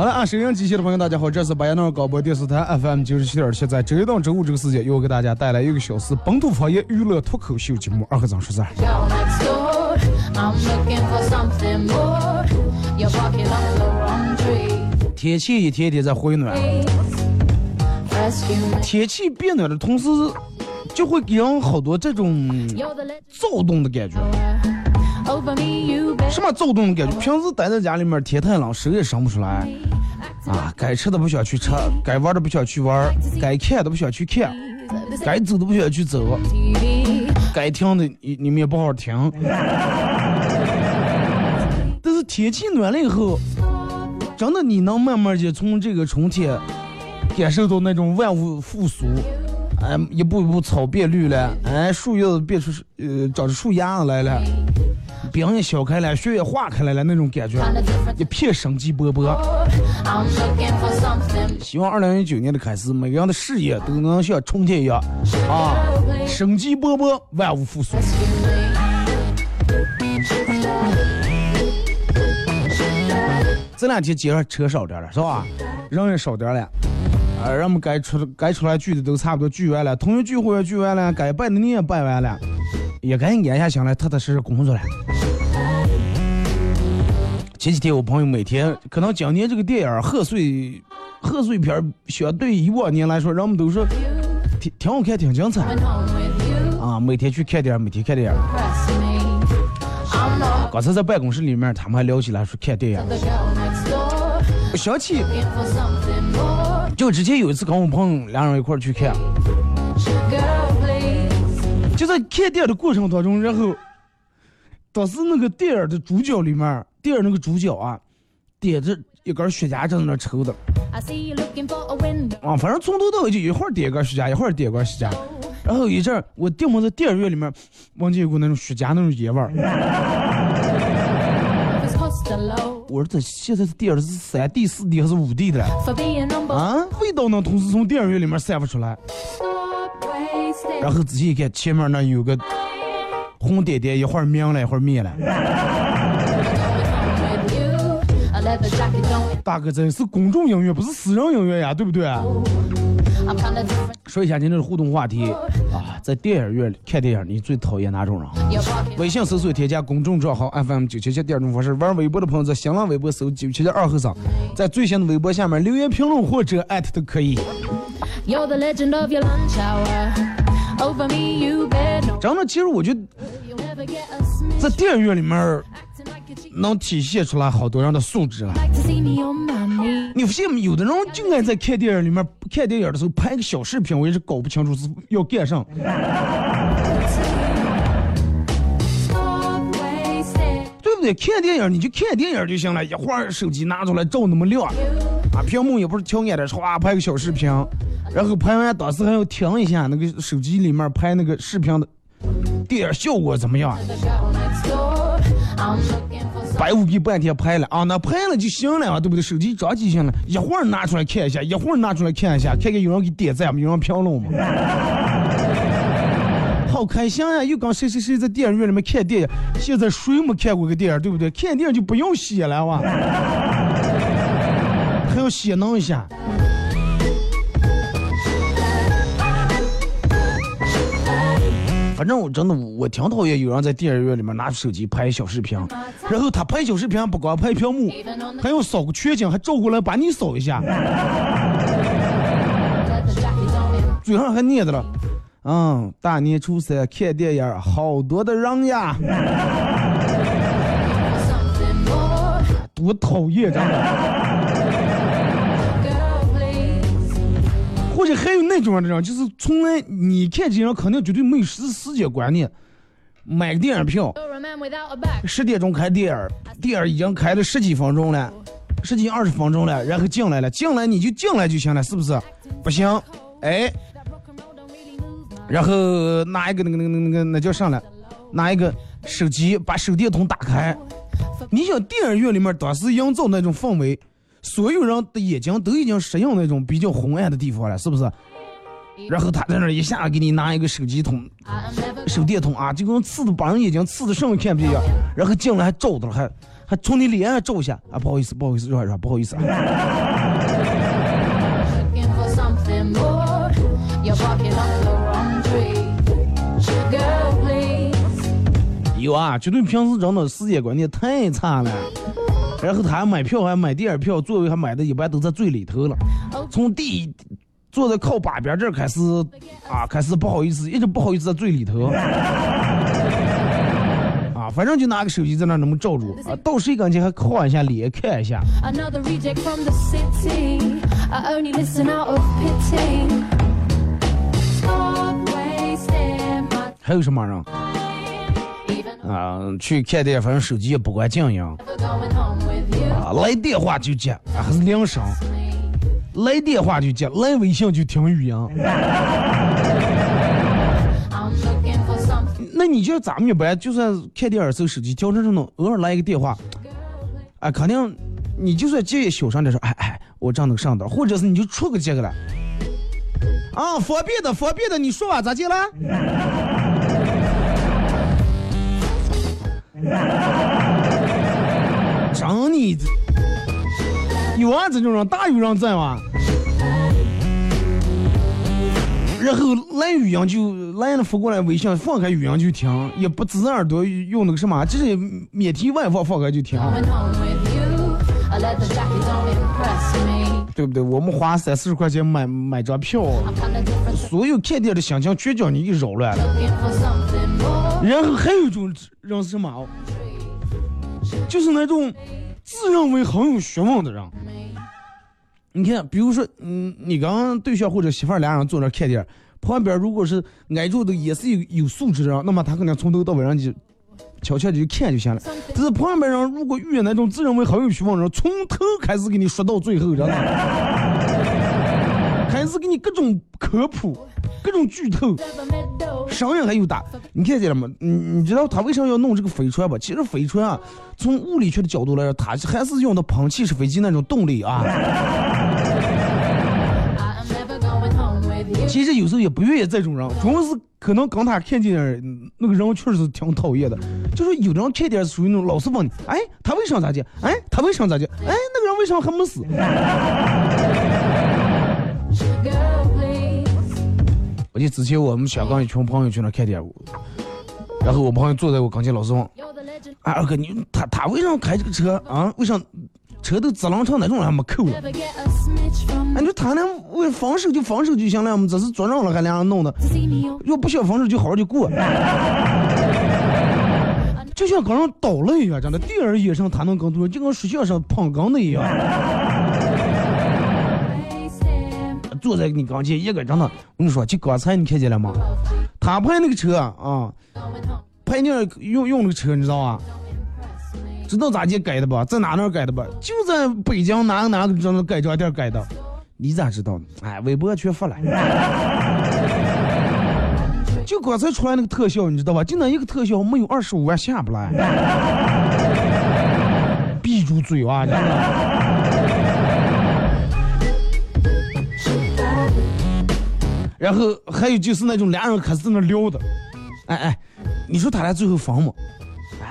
好了啊，收音机前的朋友，大家好，这是白彦淖尔广播电视台 FM 九十七点七，在周一到周五这个时间，又给大家带来一个小时本土方言娱乐脱口秀节目《二和尚说事儿》。天气一天天在回暖，天气变暖的同时，就会给人好多这种躁动的感觉。什么躁动的感觉？平时待在家里面，天太冷，手也伸不出来。啊，该吃的不想去吃，该玩的不想去玩，该看的不想去看，该走的不想去走，该听的你你们也不好听。但是天气暖了以后，真的你能慢慢的从这个春天感受到那种万物复苏，哎，一步一步草变绿了，哎，树叶子变出呃长出树芽来了。冰也消开了，雪也化开来了，那种感觉，一片生机勃勃。希望二零一九年的开始，每个人的事业都能像春天一样，啊，生机勃勃，万物复苏。这两天街上车少点了，是吧？人也少点了，啊，人们该出该出来聚的都差不多聚完了，同学聚会也聚完了，该拜的你也拜完了，也该安下心来，踏踏实实工作了。前几天我朋友每天可能今年这个电影贺岁贺岁片相对以往年来说，人们都说挺挺好看，挺精彩啊！每天去看电影，每天看电影。刚才在办公室里面，他们还聊起来说看电影。我想起，就之前有一次跟我朋友两人一块去看，就在看电影的过程当中，然后当时那个电影的主角里面，电影那个主角啊，点着一根雪茄正在那抽的.啊，反正从头到尾就一会儿点一根雪茄，一会儿点一根雪茄。然后一阵，我定摸在电影院里面，闻见有股那种雪茄那种烟味儿。我说这现在是电影是三 D、四 D 还是五 D 的啊，味道呢同时从电影院里面散发出来。然后仔细一看，前面那有个红点点，一会儿明了，一会儿灭了。大哥，这是公众影院，不是私人影院呀，对不对？说一下今天的互动话题啊，在电影院里看电影，你最讨厌哪种人？微信搜索添加公众账号 FM 九七七第二种方式，玩微博的朋友在新浪微博搜九七七二和尚，在最新的微博下面留言评论或者艾特都可以。真的，其实我觉得.在电影院里面能体现出来好多人的素质啊。Like to see me on my knees. 你发现没有的人就爱在看电影里面看电影的时候拍个小视频，我也是搞不清楚是要干啥。对不对？看电影你就看电影就行了，一会儿手机拿出来照那么亮，啊，屏幕也不是调暗的，唰拍个小视频，然后拍完当时还要停一下那个手机里面拍那个视频的电影效果怎么样，白无比半天拍了啊，那拍了就行了啊，对不对？手机着急行了，一会儿拿出来看一下，一会儿拿出来看一下，看看有人给点赞吗，有人评论吗？好开心呀！又跟谁谁谁在电影院里面看电影，现在谁没看过个电影，对不对？看电影就不用写了哇，还要写弄一下。反正我真的我挺讨厌有人在电影院里面拿出手机拍小视频，然后他拍小视频不光拍屏幕，还要扫个全景，还照过来把你扫一下，嘴上还念着了。嗯，大年初三看电影，好多的人呀，多讨厌，真的。或者还有那种人，就是从来你看这人肯定绝对没有时时间观念，买个电影票.十点钟开电影，电影已经开了十几分钟了，十几二十分钟了，然后进来了，进来你就进来就行了，是不是？不行，哎然后拿一个那个那个那个那叫啥了？拿一个手机把手电筒打开。你想电影院里面当时营造那种氛围，所有人的眼睛都已经适应那种比较昏暗的地方了，是不是？然后他在那一下给你拿一个手机筒、手电筒啊，就跟刺的把人眼睛刺的什么看不见一样。然后进来还照着，还还从你脸上照一下啊，不好意思，不好意思，软软，不好意思啊。looking for something more. Your pocket on the wrong tree. Girl, please. 有啊，绝对平时真的世界观念太差了。然后他还买票，还买电影票，座位还买的一般都在最里头了。从第一坐在靠把边这儿开始啊，开始不好意思，一直不好意思在最里头。啊，反正就拿个手机在那儿那么照住啊，到谁跟前还靠一下脸看一下。还有什么人啊？去看电，反正手机也不管静音啊，来电话就接，啊还是铃声。来电话就接，来微信就听语音。那你觉得咱们一般就算看电影时候手机调成这种，偶尔来一个电话，啊，肯定你就算接小声点说，哎哎，我这样能上道，或者是你就出个这个来，啊，方便的方便的，你说吧，咋接了？真的有啊，这种人大有人在吗。然后来语音就来了，发过来微信放开语音就听，也不指耳朵用那个什么，直接免提外放放开就听，对不对？我们花三四十块钱买买张票，所有看店的详情全叫你给扰乱了。然后还有一种人是什么？就是那种自认为很有学问的人。你看，比如说，嗯，你跟对象或者媳妇儿俩人坐那看电影，旁边如果是挨住的也是有有素质的人，那么他可能从头到尾让你悄悄的就看就行了。但是旁边人如果遇见那种自认为很有学问的人，从头开始给你说到最后，知道吗？开始给你各种科普，各种剧透，声音还有大。你看见了吗？你你知道他为啥要弄这个飞船吧？其实飞船啊，从物理学的角度来说，它还是用的喷气式飞机那种动力啊。其实有时候也不愿意这种人，主要是可能刚他看见那个人确实是挺讨厌的。就是有的人看点属于那种老是问你，哎，他为啥咋的？哎，他为啥咋的？哎，那个人为啥还没死？我记得之前我们香港一群朋友去那看电影，然后我朋友坐在我跟前，老师问，哎，二哥你他他为啥开这个车啊？为啥？车都滋楞成那种了，还没扣了。哎，你说他俩为防守就防守就行了嘛？这是做人了还俩人弄的。要不想防守就好好就过。就像刚人倒了一样，真的。第二眼上他能更多，就跟睡觉上碰钢的一样。坐在你刚前一个真的，我跟你说，就刚才你看见了吗？他拍那个车啊，拍那用用那个车，你知道吧？知道咋地改的吧？在哪那改的吧？就在北京哪个哪个改装店改的。你咋知道的？哎，微博全发了。就刚才出来那个特效，你知道吧？就那一个特效，没有二十五万下不来。闭住嘴啊！真的。然后还有就是那种俩人开始在那聊的，哎哎，你说他俩最后分吗？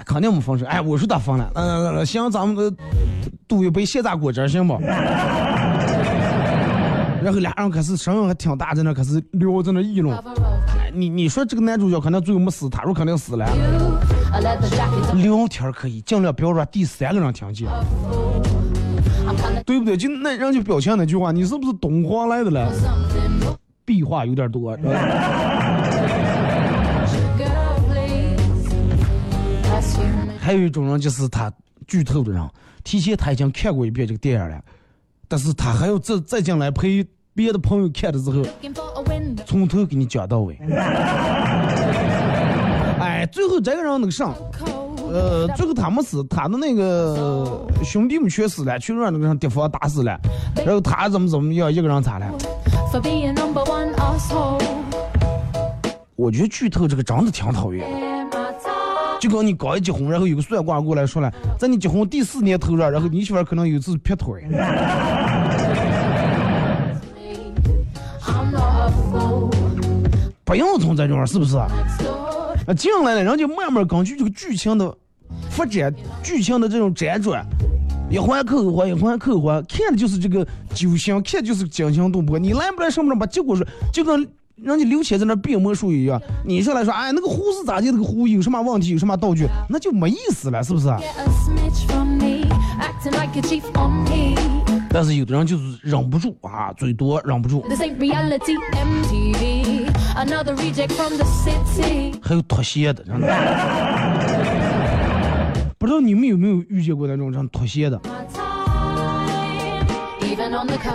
肯定没分手，哎，我说他分了，嗯，行，咱们赌一杯现榨果汁行不？然后俩人开始声音还挺大，在那开始聊，在那议论。你你说这个男主角可能最后没死，他说肯定死了。聊天可以，尽量不要让第三个人听见，对不对？就那人就表情那句话，你是不是东皇来的了？壁话有点多。还有一种人就是他剧透的人，提前他已经看过一遍这个电影了，但是他还要再再进来陪别的朋友看的时候，从头给你讲到尾。哎，最后这个人那个上，呃，最后他没死，他的那个兄弟们全死了，全让那个人敌方打死了，然后他怎么怎么样，一个人咋了？我觉得剧透这个真的挺讨厌。就跟你刚一结婚，然后有个算卦过来说了，在你结婚第四年头上，然后你媳妇可能有次劈腿。不用从这种是不是？啊，进来了，人家慢慢根据这个剧情的发展，剧情的这种辗转，一环扣一环，一环扣一环，看的就是这个揪心，看的就是惊心动魄。你来不来，上不上把结果是，就跟。人家刘谦在那变魔术一样，你上来说，哎，那个壶是咋的？那个壶有什么问题？有什么道具？那就没意思了，是不是？但是有的人就是忍不住啊，嘴多忍不住。还有脱鞋的，真的。不知道你们有没有遇见过那种这样脱鞋的？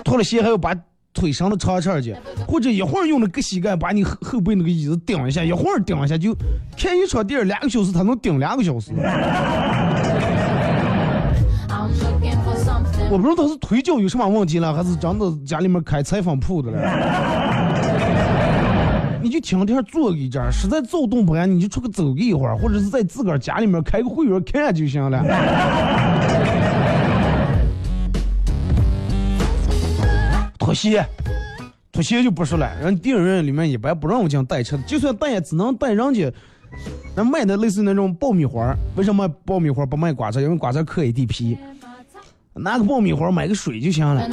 脱了鞋还要把。腿上的长长去，或者一会儿用那个膝盖把你后后背那个椅子顶一下，一会儿顶一下，就看一场电影两个小时，他能顶两个小时。我不知道他是腿脚有什么问题了，还是真的家里面开裁缝铺的了。你就天天坐一阵，实在走动不安，你就出去走个一会儿，或者是在自个儿家里面开个会员看就行了。妥协，妥协就不说了。人电影院里面一般不让我进带车的，就算带也只能带人家那卖的类似那种爆米花。为什么爆米花不卖瓜子？因为瓜子可以地皮。拿个爆米花买个水就行了。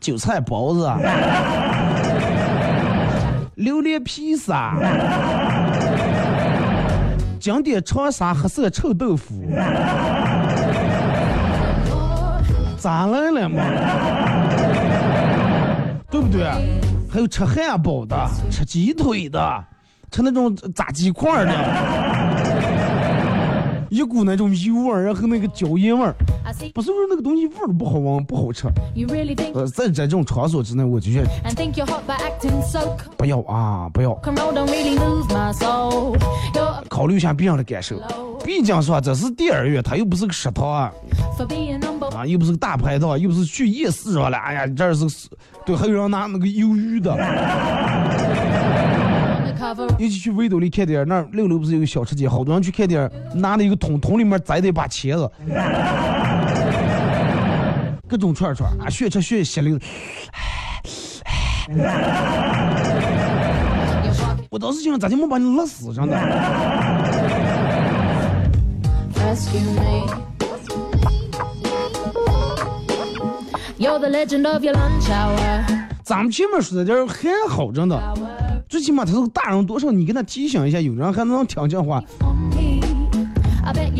韭菜包子，榴莲披萨，经典长沙黑色臭豆腐。咋来了嘛？对不对？还有吃汉堡的，吃鸡腿的，吃那种炸鸡块的，一股那种油味儿，然后那个椒盐味儿。不是说那个东西味儿不好闻不好吃呃，在在这种场所之内，我就觉得 and think you're hot so 不要啊，不要考虑一下别人的感受。毕竟说这是电影院，它又不是个食堂啊啊又不是个大排档，又不是去夜市上了。哎呀，这是对，还有人拿那个鱿鱼的。尤其去维多利看点，那六楼不是有个小吃街，好多人去看点，拿了一个桶，桶里面栽的一把茄子，各种串串啊，血吃血，血流。我当时想，咋就没把你勒死，真的。咱们前面说的点还好，真的，最起码他是个大人，多少你跟他提醒一下，有人还能听见话。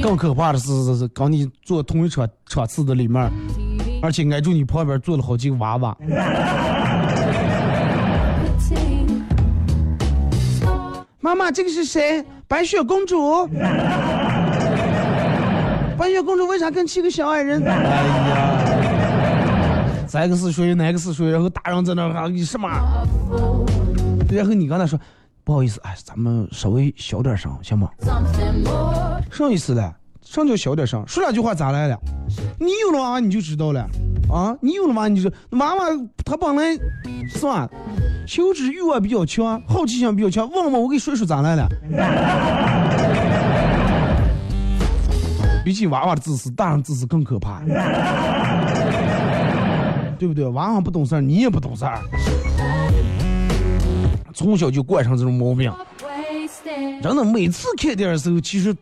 更可怕的是，是是跟你坐同一车车次的里面，而且挨住你旁边坐了好几个娃娃。妈妈，这个是谁？白雪公主。白雪公主为啥跟七个小矮人？哎呀，这个是谁？那个是谁？然后大人在那喊你什么？然后你刚才说，不好意思，哎，咱们稍微小点声，行吗？Something more. 什么意思嘞？上就小点声，说两句话咋来了？你有了娃娃你就知道了，啊，你有了娃你就娃娃他本来是吧，求知欲望比较强，好奇心比较强，问问我给说说咋来了。比起娃娃的自私，大人自私更可怕，对不对？娃娃不懂事儿，你也不懂事儿，从小就惯上这种毛病。真的，每次看电影的时候，其实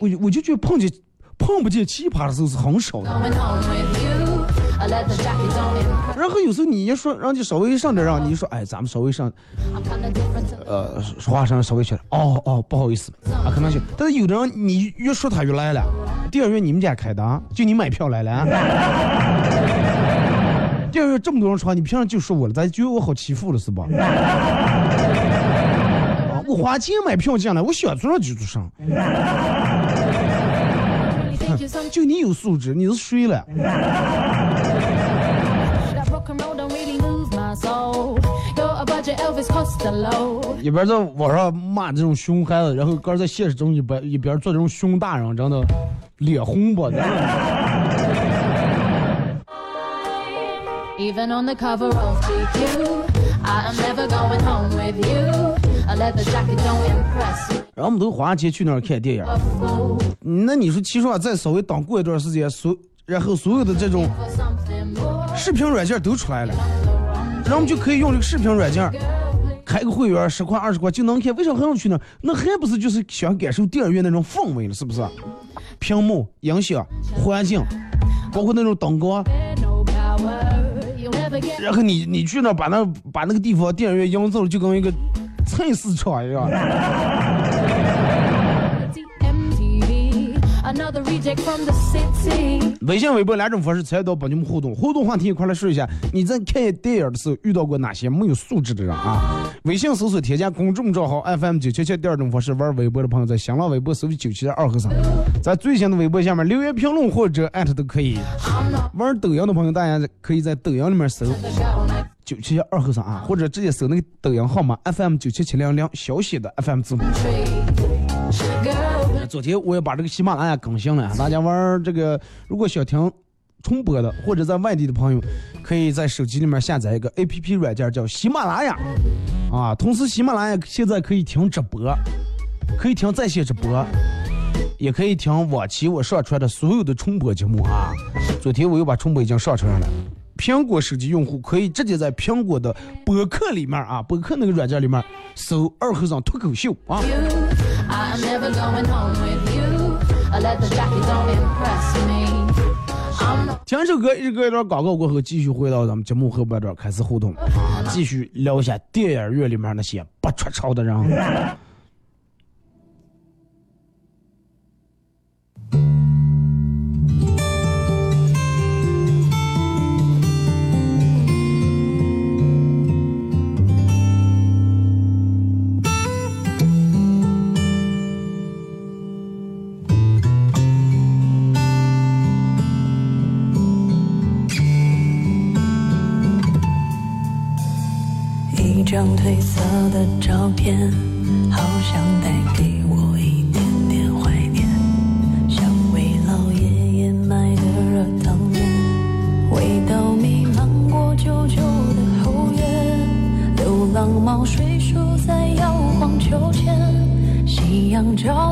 我我就觉得碰见碰不见奇葩的时候是很少的。然后有时候你一说让你稍微上点让你说哎，咱们稍微上，呃，说话声稍微起来，哦哦，不好意思啊，可能行。但是有的人你越说他越来了。电影院你们家开的，就你买票来了啊。电影院这么多人穿，你凭啥就说我了？咱觉得我好欺负了是吧？啊，我花钱买票进来，我想坐上就坐上。就你有素质，你是谁了.一边在网上骂这种熊孩子，然后个在现实中一边一边做这种熊大人，真的脸红不？Even on the cover of GQ, I am never going home with you. A leather jacket don't impress. 然后我们都花钱去那儿看电影。那你说，其实啊，再稍微等过一段时间，所然后所有的这种.视频软件都出来了，然后我们就可以用这个视频软件开个会员，十块二十块就能看。为啥还要去那儿？那还不是就是想感受电影院那种氛围了，是不是？屏幕、音响、环境，包括那种灯光，然后你你去那把那把那个地方电影院营造就跟一个菜市场一样。微信、微博两种方式参与到帮你们互动，互动话题一块来说一下，你在看电影的时候遇到过哪些没有素质的人啊？微信搜索添加公众账号 FM 九七七，第二种方式玩微博的朋友在新浪微博搜九七二和尚，在最新的微博下面留言评论或者艾特都可以。玩抖音的朋友，大家可以在抖音里面搜九七二和尚啊，或者直接搜那个抖音号码 FM 九七七零零小写的 FM 字母。昨天我也把这个喜马拉雅更新了，大家玩这个，如果想听重播的或者在外地的朋友，可以在手机里面下载一个 APP 软件叫喜马拉雅，啊，同时喜马拉雅现在可以听直播，可以听在线直播，也可以听往期我上传的所有的重播节目啊。昨天我又把重播已经上传上了。苹果手机用户可以直接在苹果的播客里面啊，播客那个软件里面搜“二和尚脱口秀”啊。You. I am never going home with you. A leather jacket don't impress me. I'm not 听首歌，一个一段广告过后，继续回到咱们节目后半段开始互动，继续聊一下电影院里面那些不出丑的人。张褪色的照片，好像带给我一点点怀念，像为老爷爷买的热汤面，味道弥漫过旧旧的后院，流浪猫睡熟在摇晃秋千，夕阳照。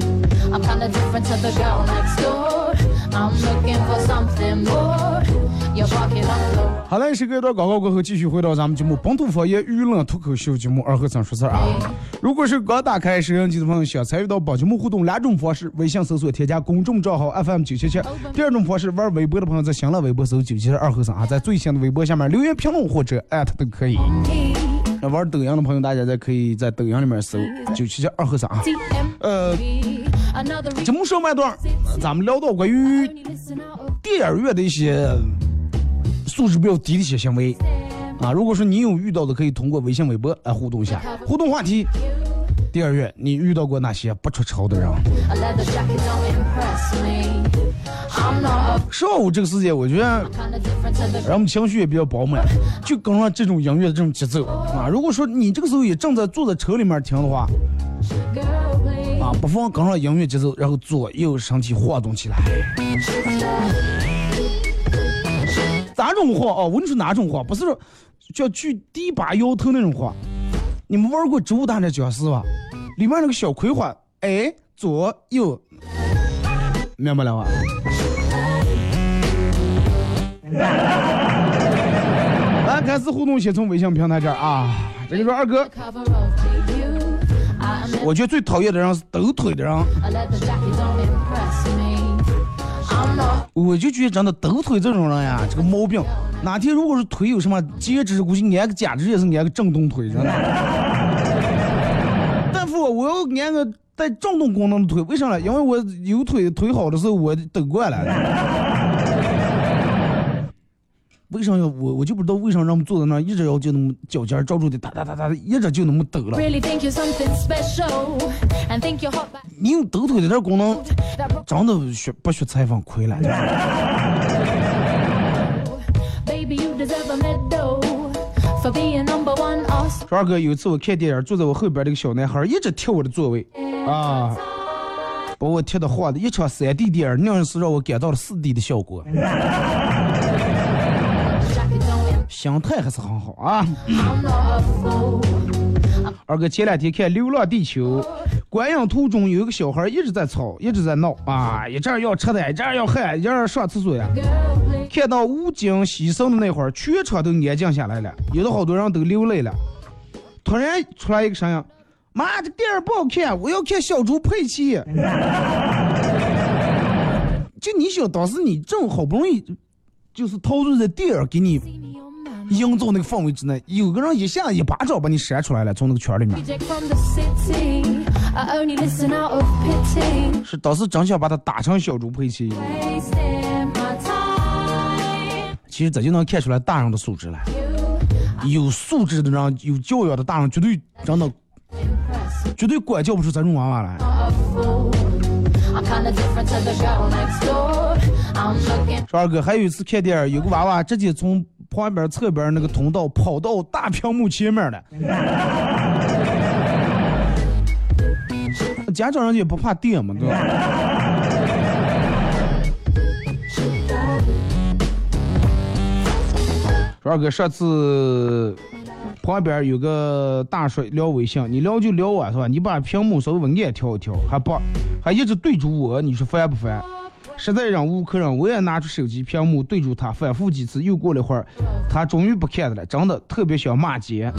I'm kinda different to the girl next door. I'm looking for something more. Your pocket on low. 好嘞，时隔一段广告过后，继续回到咱们节目《本土方言娱乐脱口秀》节目二和三说事儿啊。如果是刚打开摄像机的朋友，想参与到本节目互动两种方式：微信搜索添加公众账号 FM 九七七；第二种方式，玩微博的朋友在新浪微博搜九七七二和三啊，在最新的微博下面留言评论或者艾特都可以。那玩抖音的朋友，大家再可以在抖音里面搜九七七二和三啊。呃节目上半段，咱们聊到关于电影院的一些素质比较低的一些行为啊，如果说你有遇到的，可以通过微信、微博来互动一下。互动话题：电影院你遇到过哪些不出丑的人？上午这个时间，我觉得 kinda different to the 让我们情绪也比较饱满，就跟上这种音乐的这种节奏啊。如果说你这个时候也正在坐在车里面听的话不妨跟上音乐节奏，然后左右身体晃动起来。哪种晃啊？我跟你说哪种晃？不是说叫举第八摇头那种晃。你们玩过《植物大战僵尸》吧？里面那个小葵花，哎，左右，明白了吧？来，开始互动，先从微信平台这儿啊。这个说二哥，我觉得最讨厌的人是抖腿的人。我就觉得真的抖腿这种人呀，这个毛病，哪天如果是腿有什么截肢，估计安个假肢也是安个震动腿，真的。大夫，我要安个带震动功能的腿，为啥呢？因为我有腿腿好的时候我抖惯了。为啥要我？我就不知道为啥让我们坐在那儿一直要就那么脚尖儿照住的哒哒哒哒，一直就那么抖了。你用抖腿的这功能，真的学不学采访亏了。说二哥，有一次我看电影，坐在我后边这个小男孩一直踢我的座位，啊，把我踢的晃的。一场三 D 电影，愣是让我感到了四 D 的效果。心态还是很好啊。二哥前两天看《流浪地球》，观影途中有一个小孩一直在吵，一直在闹啊，一阵儿要吃的，一阵儿要喊，一阵儿上厕所呀。看到吴京牺牲的那会儿，全场都安静下来了，有的好多人都流泪了。突然出来一个声音：“妈，这电影不好看，我要看小猪佩奇。”就你想，当时你正好不容易，就是陶醉在电影给你营造那个氛围之内，有个人一下一巴掌把你扇出来了，从那个圈里面。是当时真想把他打成小猪佩奇。其实这就能看出来大人的素质了。有素质的人，有教养的大人，绝对真的绝对管教不出这种娃娃来。说二哥，还有一次看电影，有个娃娃直接从旁边侧边那个通道跑到大屏幕前面了。家长人也不怕电嘛，对吧？二哥，上次旁边有个大叔聊微信，你聊就聊啊，是吧？你把屏幕稍微暗调一调，还不还一直对着我，你说烦不烦？实在忍无可忍，我也拿出手机屏幕对住他，反复几次。又过了一会儿，他终于不看了，真的特别想骂街。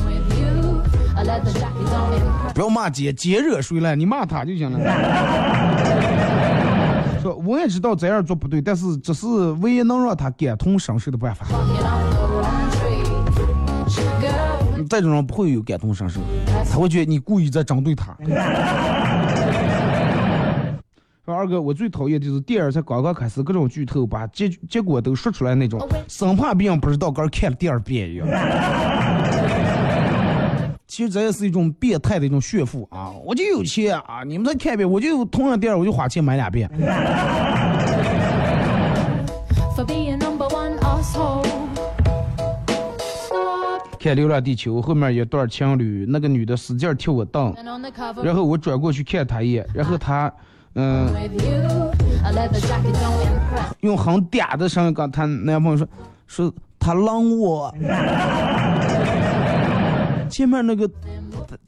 不要骂街，街惹谁了？你骂他就行了。说我也知道这样做不对，但是这是唯一能让他感同身受的办法。Girl, 这种人不会有感同身受，他会觉得你故意在针对他。说二哥，我最讨厌就是电影才刚刚开始，各种剧透，把结结果都说出来那种，生怕别人不知道，跟看了第二遍一样。其实这也是一种变态的一种炫富啊！我就有钱啊，你们再看一遍，我就同样电影我就花钱买两遍。看《流浪地球》后面一段情侣，那个女的使劲踢我裆然后我转过去看她一眼，然后她，嗯。用很嗲的声音跟她男朋友说说他浪我。前面那个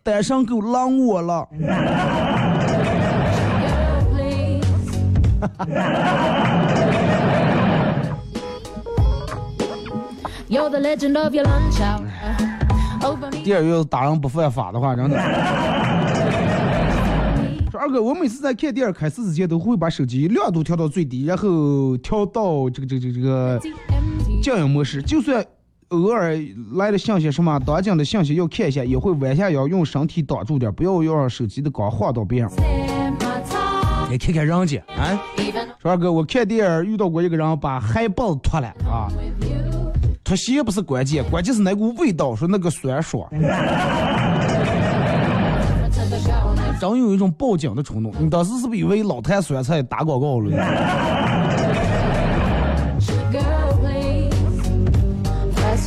单身狗浪我了。第二我了第二月打人不犯法的话真的。说二哥，我每次在看电影开始之前，都会把手机亮度调到最低，然后调到这个这个这个这个静音模式，就算偶尔来了信息什么当今的信息要看一下，也会弯下腰用身体挡住点，不要让手机的光晃到别人。来看看人家啊，说二哥，我看电影遇到过一个人把海报脱了啊，脱鞋不是关键，关键是那股味道，说那个酸爽，真有一种报警的冲动。你当时是不是以为老坛酸菜打广告了？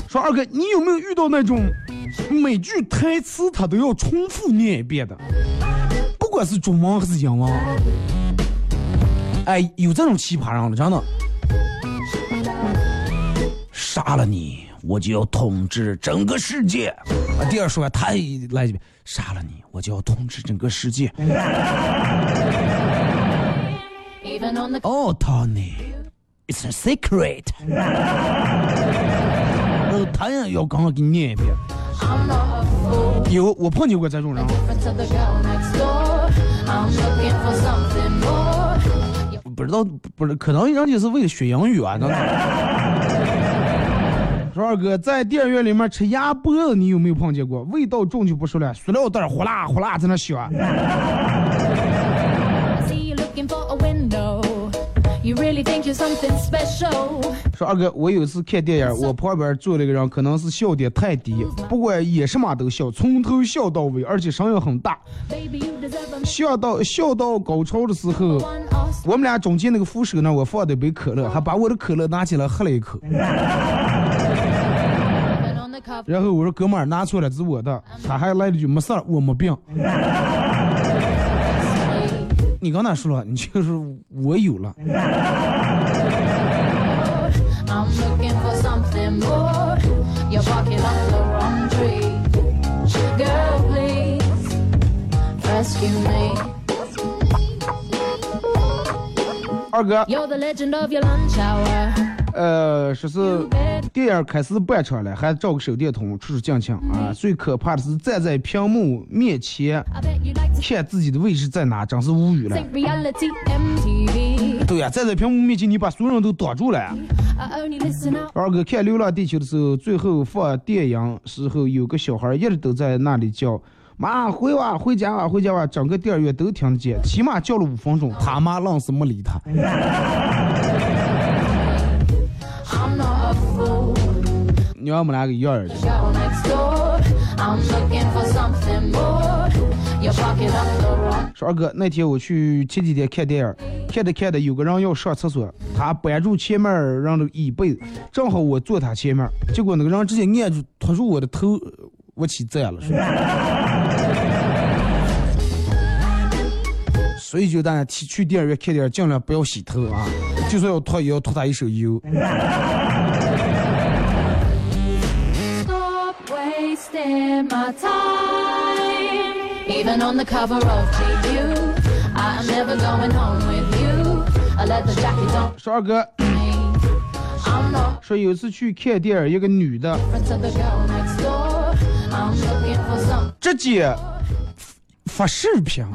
说二哥，你有没有遇到那种每句台词他都要重复念一遍的？不管是中文还是英文，哎，有这种奇葩人了，真的。杀了你，我就要统治整个世界。啊第二说他来一遍杀了你我就要统治整个世界。哦 tony it's a secret. 他也要刚刚给你念一遍。有我碰见过这种人。不知道不是可能人家是为了学英语啊刚才说二哥在电影院里面吃鸭脖子，你有没有碰见过？味道重就不说了，塑料袋儿呼啦呼啦在那响。说二哥，我有一次看电影，我旁边坐了一个人，可能是笑点太低，不管演什么都笑，从头笑到尾，而且声音很大。笑到笑到高潮的时候，我们俩中间那个扶手那，我放的一杯可乐，还把我的可乐拿起来喝了一口。然后我说哥们儿拿错了，是我的。他还来了句没事儿，我没病。你刚才说了，你就是我有了。二哥。呃，说是电影开始半场了，还照个手电筒出出镜镜啊。最可怕的是站在屏幕面前看自己的位置在哪，真是无语了。对呀、站在屏幕面前，你把所有人都挡住了.二哥看《流浪地球》的时候，最后放电影时候，有个小孩一直都在那里叫妈回哇回家哇回家哇，整个电影院都听得见，起码叫了五分钟，他妈愣是没理他。你让我们两个一样儿的。Girl next door. I'm looking for something more. You're barking up the wrong. 说二哥，那天我去前几天看电影，看着看着有个人要上厕所，他扳住前面人的椅背，正好我坐他前面，结果那个人直接按住拖住我的头，我起站了。说 所以就大家去去电影院看电影，尽量不要洗头啊，就算要脱也要脱他一手油。Wasting my time. Even on the cover of GQ, I'm never going home with you. I let the jacket don't 说二哥说有一次去看电影，一个女的直接发视频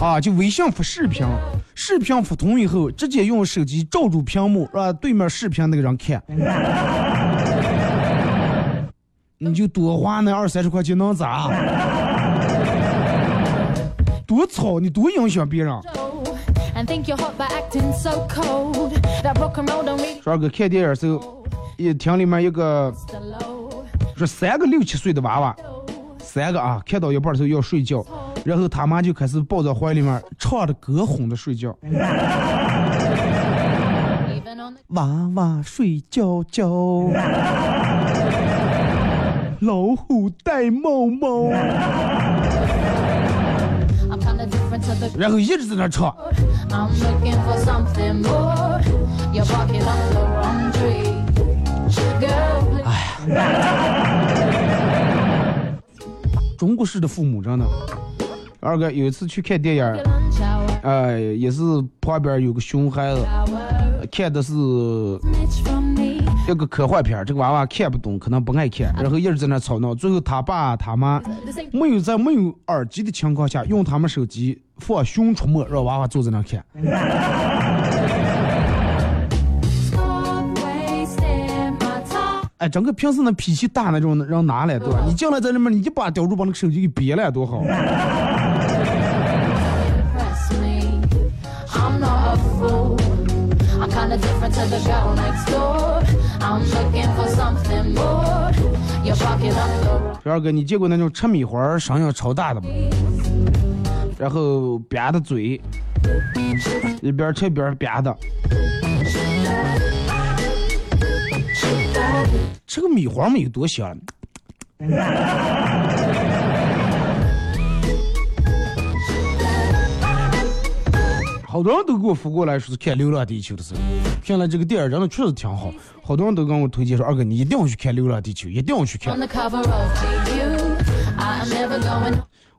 啊，就微信发视频，视频发通以后，直接用手机照住屏幕，让对面视频那个人看。你就多花那二三十块钱能咋？多吵，你多影响别人。说二哥看电影时候，一厅里面一个.说三个六七岁的娃娃，三个啊，看到一半的时候要睡觉，然后他妈就开始抱在怀里面唱着歌哄着睡觉。娃娃睡觉觉，老虎戴帽帽然后一直在那唱。Girl, please 中国式的父母真的。二哥有一次去看电影哎，也是旁边有个熊孩子.看的是.一个科幻片，这个娃娃看不懂，可能不爱看，然后一直在那吵闹。最后他爸他妈没有在没有耳机的情况下，用他们手机放《熊出没》，让娃娃坐在那看。哎，整个平时那脾气大那种人拿来，对吧？你进来在里面，你一把叼住把那个手机给别了，多好！Different to the girl next door. I'm looking for something more. You're barking up the wrong 小二哥，你见过那种吃米花儿声音超大的吗？然后吧的嘴，一边吃一边吧的。这个米花没有多香。好多人都给我发过来说是看《流浪地球》的时候，看了这个电影真的确实挺好。好多人都跟我推荐说，二哥你一定要去看《流浪地球》，一定要去看 going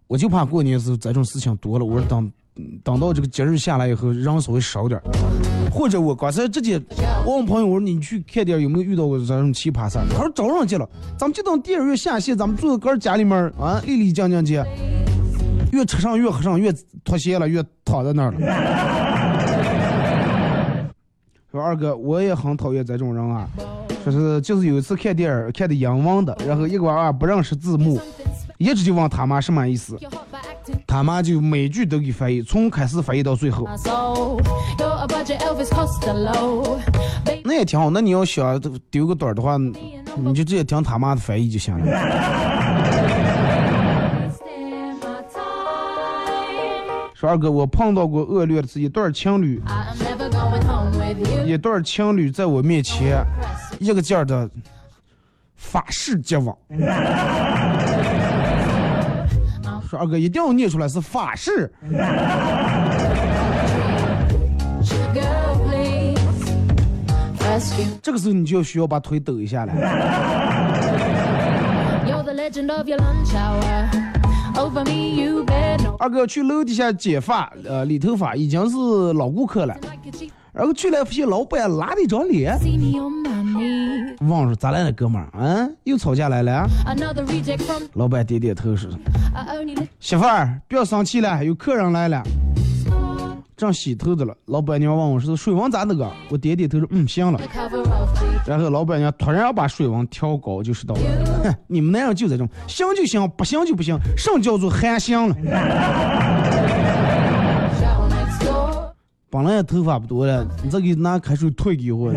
我就怕过年的时候这种事情多了，我说等等到这个节日下来以后，人稍微少点儿，或者我刚才直接我问朋友，我说你去看电影有没有遇到过这种奇葩事儿？他说找上去了，咱们就等电影院下线，咱们坐在个儿家里面儿啊，立立静静去，越吃上越喝上，越脱鞋了，越躺在那儿了。说二哥，我也很讨厌这种人啊，说是就是有一次看电影看的英文的，然后一个娃娃不认识字幕，一直就问他妈什么意思。他妈就每句都给翻译，从开始翻译到最后，那也挺好。那你要想丢个短儿的话，你就直接听他妈的翻译就行了。说二哥，我碰到过恶劣的是一对儿情侣.一对儿情侣在我面前一个劲儿的法式接吻。说二哥一定要念出来是法式。这个时候你就要需要把腿抖一下来。二哥去楼底下剪发呃理头发已经是老顾客了。然后去了发现老板拉了一张脸。忘了咋来的哥们儿嗯又吵架来了？老板点点头说媳妇儿不要生气了有客人来了。正洗头的了，老板娘问我说：“水温咋那个？”我点点头说：“嗯，行了。”然后老板娘突然把水温调高，就知道了，哼，你们男人就这种，行就行，不行就不行，什么叫做还行了？本来头发不多了，你再给拿开水退给我。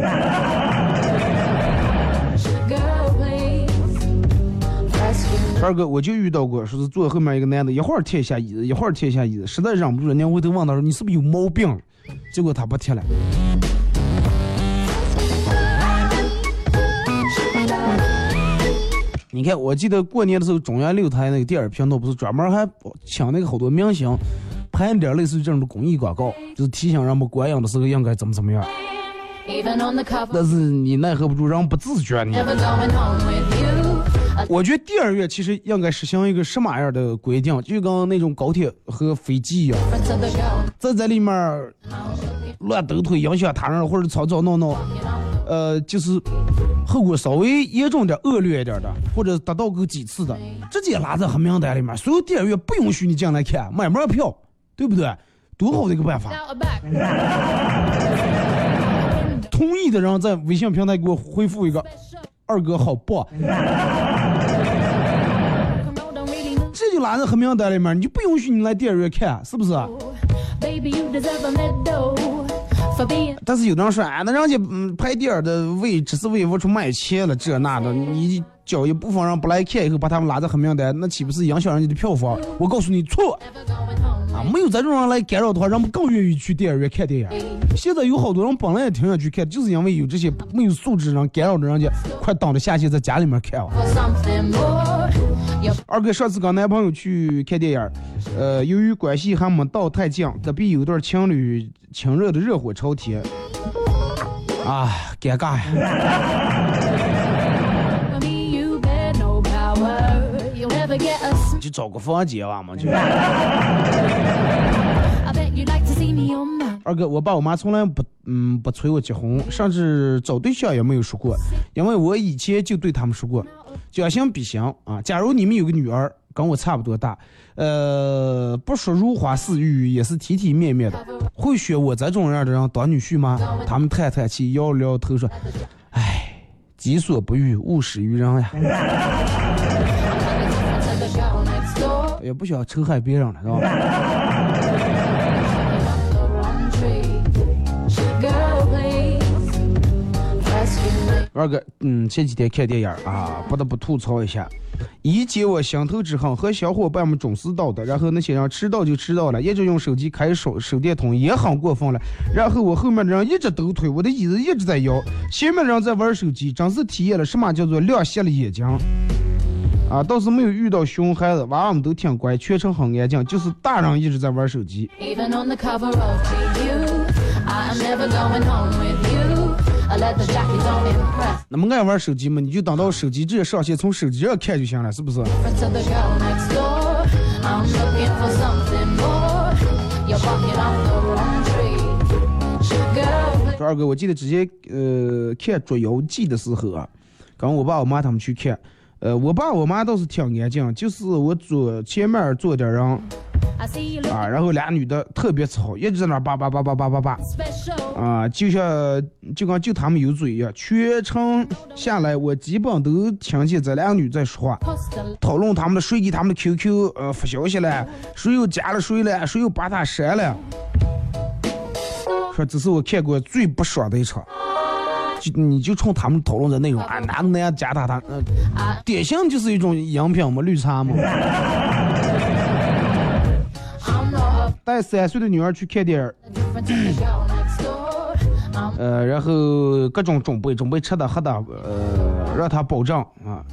二哥，我就遇到过，说是坐后面一个男的，一会儿贴一下椅子，一会儿贴一下椅子，实在忍不住了，人家回头问他说：“你是不是有毛病？”结果他不贴了。你看，我记得过年的时候，中央六台那个电影频道不是专门还请那个好多明星拍点类似于这种的公益广告，就是提醒人们观影的时候应该怎么怎么样。但是你奈何不住人不自觉，你我觉得第二月其实应该实行一个什么样的规定，就跟那种高铁和飞机一样，在在里面乱抖腿影响他人或者吵吵闹闹，呃，就是后果稍微严重点、恶劣一点的，或者达到个几次的，直接拉在黑名单里面，所有第二月不允许你进来看，买门票，对不对？多好的一个办法. 同意的人在微信平台给我回复一个，二哥好棒，拉在黑名单里面，你就不允许你来电影院看，是不是但是有的人说，哎，那人家嗯拍电影的为只是为我出卖钱了，这那的，你叫一部分人不来看以后，把他们拉在黑名单，那岂不是影响人家的票房？我告诉你错.啊！没有这种人来干扰的话，人们更愿意去电影院看电影。现在有好多人本来也挺想去看，就是因为有这些没有素质的人干扰着人家，快挡着下去在家里面看啊。二哥上次跟男朋友去看电影，呃，由于关系还没到太近，隔壁有对情侣亲热的热火朝天，啊，尴尬呀 就找个房间吧嘛，就。二哥，我爸我妈从来不嗯不催我结婚，甚至找对象也没有说过，因为我以前就对他们说过，将心比心啊，假如你们有个女儿跟我差不多大，呃，不说如花似玉，也是体体面面的，会选我这种样的人当女婿吗？他们叹叹气，摇了摇头说，哎，己所不欲，勿施于人呀. 也不想仇害别人了，是吧？二哥，嗯，前几天看电影啊，不得不吐槽一下。以解我心头之恨，和小伙伴们总是到的，然后那些人迟到就迟到了，一直用手机开手手电筒也很过分了。然后我后面的人一直抖腿，我的椅子一直在摇，前面的人在玩手机，真是体验了什么叫做亮瞎了眼睛。啊，倒是没有遇到熊孩子，娃娃们都挺乖，全程很安静，就是大人一直在玩手机。TV, 那么爱玩手机嘛，你就等到手机直接上线，从手机上看就行了，是不是？说二哥，我记得直接呃看《捉妖记》的时候，啊，刚我爸我妈他们去看，呃，我爸我妈倒是挺安静，就是我左前面坐点人。啊，然后俩女的特别吵，一直在那叭叭叭叭叭叭叭啊，就像就跟就他们有嘴一样，全程下来我基本都听见这俩女在说话。讨论他们的谁给他们的 QQ 呃发消息了，谁又加了谁了，谁又把他删了。说这是我看过最不爽的一场，就你就冲他们讨论的内容啊，哪个男的加他他，呃，典型就是一种饮品嘛，绿茶嘛。带三岁的女儿去看电影呃，然后各种准备，准备吃的喝的，呃，让她保证啊，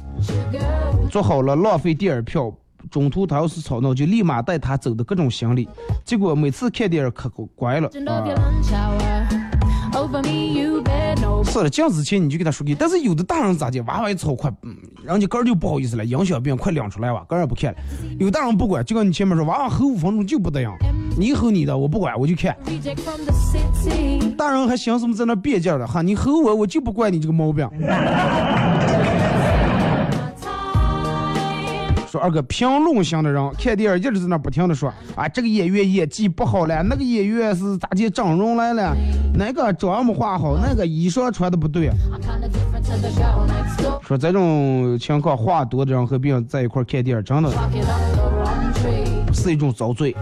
做好了浪费电影票。中途她要是吵闹，就立马带她走的各种行李。结果每次看电影可乖了啊是了，进之前你就给他说给，但是有的大人咋的，娃娃一吵快，嗯，人家个儿就不好意思了，影响别人快亮出来吧，个儿也不看了。有大人不管，就跟你前面说，娃娃吼五分钟就不得样，你吼你的，我不管，我就看。大人还寻思么在那别劲儿了哈，你吼我，我就不怪你这个毛病。说二哥评论型的人看电影一直在那不停的说啊，这个演员演技不好了，那个演员是咋的整容来了，那个妆没化好，那个衣裳穿的不对。说这种情况话多的人和别人在一块看电影，真的是一种遭罪。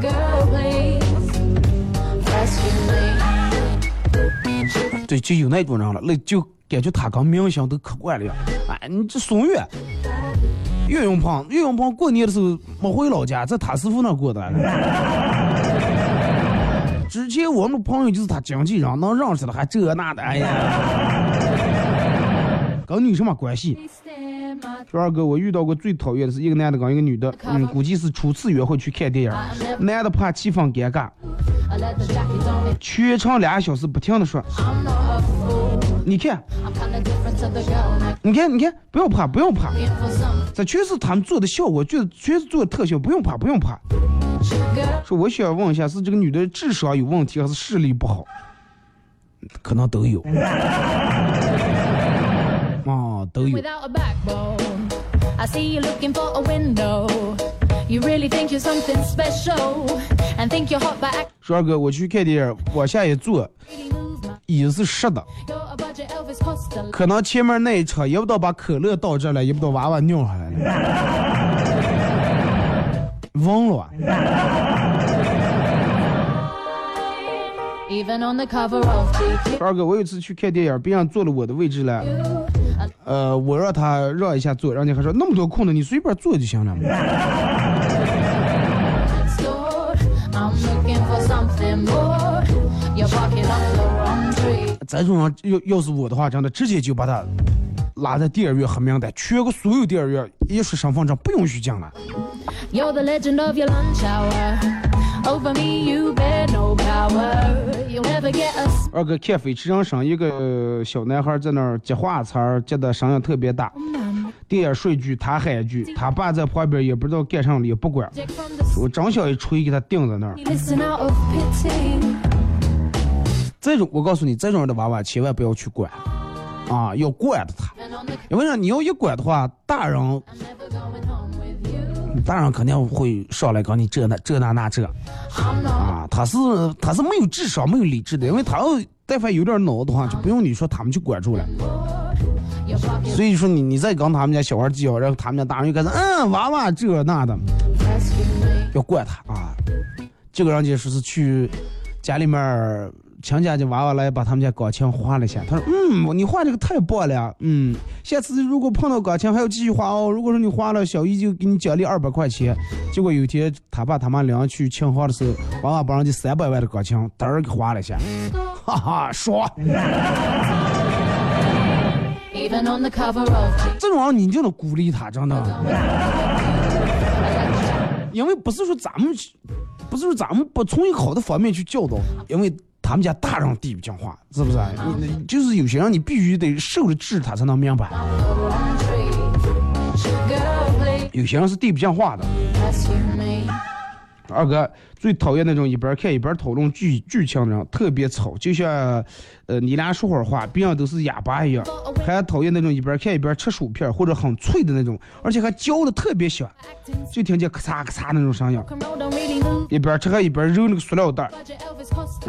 对，就有那种人了，那就感觉他跟明星都可惯了样。哎，你这孙悦，岳云鹏，岳云鹏过年的时候没回老家，在他师傅那过的。之前我们朋友就是他经纪人，能认识的还这那的，哎呀，跟你有什么关系？二哥，我遇到过最讨厌的是一个男的跟一个女的，嗯，估计是初次约会去看电影，男的怕气氛尴尬，全程俩小时不停的说，你看，你看，你看，不用怕，不用怕，这全是他们做的效果，就是全是做的特效，不用怕，不用怕。说我想问一下，是这个女的智商有问题，还是视力不好？可能都有。啊，都有。帅哥，我去看电影，往下一坐。子是湿的.可能前面那一车也不知道把可乐倒这了，也不知道娃娃尿下来了，忘了二哥，我有一次去看电影，别人坐了我的位置了，呃，我让他让一下坐，人家还说那么多空的，你随便坐就行了这种人要要是我的话，真的直接就把他拉在电影院黑名单，全国所有电影院一说身份证不允许进来。You're the legend of your lunch hour. Over me, you bear no power. You'll never get us. 二哥看《飞驰人生》，一个小男孩在那儿接话茬儿，接的声音特别大。电影说一句，他喊一句，他爸在旁边也不知道干啥了，也不管。我真想一锤给他钉在那儿。这种我告诉你，这种人的娃娃千万不要去管，啊，要惯着他。因为啥？你要一管的话，大人大人肯定会上来跟你这那这那那这啊。他是他是没有智商、没有理智的，因为他要但凡有点脑的话，就不用你说他们去管住了。所以说你你再跟他们家小孩计较，然后他们家大人就开始嗯娃娃这那的，要管他啊。这个人家说是去家里面亲家的娃娃来把他们家钢琴画了一下，他说嗯你画这个太棒了，嗯，下次如果碰到钢琴还要继续画哦。如果说你画了，小姨就给你奖励二百块钱。结果有一天他爸他妈两人去庆贺的时候，娃娃把人家三百万的钢琴嘚儿给画了一下，哈哈爽。这种人你就得鼓励他，真的。因为不是说咱们，不是说咱们不从一个好的方面去教导，因为他们家大人地不讲话，是不是？你你就是有些人你必须得受了治他才能明白有些人是地不讲话的。二哥最讨厌那种一边看一边讨论剧剧情的人，特别吵，就像呃你俩说会儿话，别人都是哑巴一样。还讨厌那种一边看一边吃薯片或者很脆的那种，而且还嚼的特别响，就听见咔嚓咔嚓那种声音。一边吃还一边揉那个塑料袋儿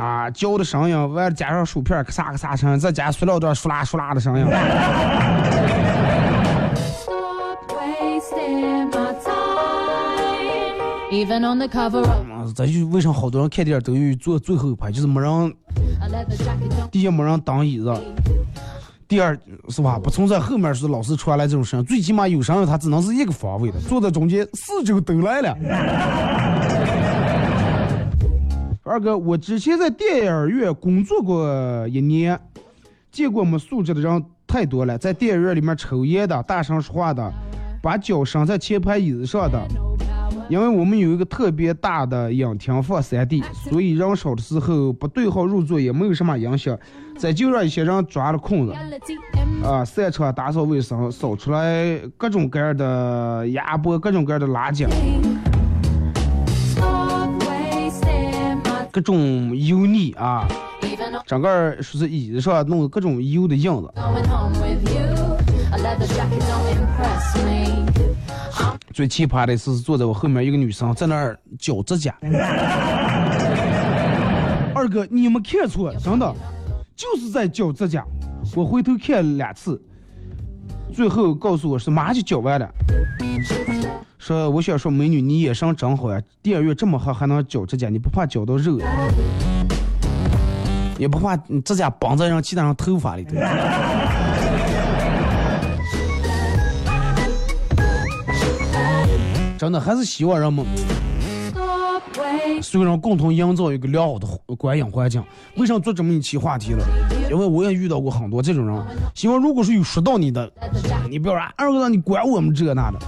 啊，嚼的声音，完了加上薯片儿咔嚓咔嚓声，再加塑料袋儿唰啦唰啦的声音。咱，就为啥好多人看电影都愿意坐最后一排，就是没人第一没人挡椅子，第二是吧？不存在后面是老是传来这种声，最起码有声音它只能是一个方位的，坐在中间四周都来了。二哥，我之前在电影院工作过一年，见过没素质的人太多了，在电影院里面抽烟的、大声说话的、把脚伸在前排椅子上的。因为我们有一个特别大的影厅放 3D，所以人少的时候不对号入座也没有什么影响。这就让一些人钻了空子啊，散场打扫卫生，扫出来各种各样的鸭脖，各种各样的垃圾各种油腻啊整个说是椅子上弄各种油的印子。最奇葩的是坐在我后面一个女生在那儿绞指甲。二哥，你没看错，真的就是在绞指甲。我回头看了两次，最后告诉我是马上就绞完了。说我想说美女，你眼神真好呀，电影院这么黑还能绞指甲，你不怕绞到肉？也不怕指甲绑在人其他人头发里头？真的还是希望人们所有人共同营造一个良好的观影环境。为什么做这么一期话题了？因为我也遇到过很多这种人。希望如果是有说到你的，你不要说二哥让你管我们这那的，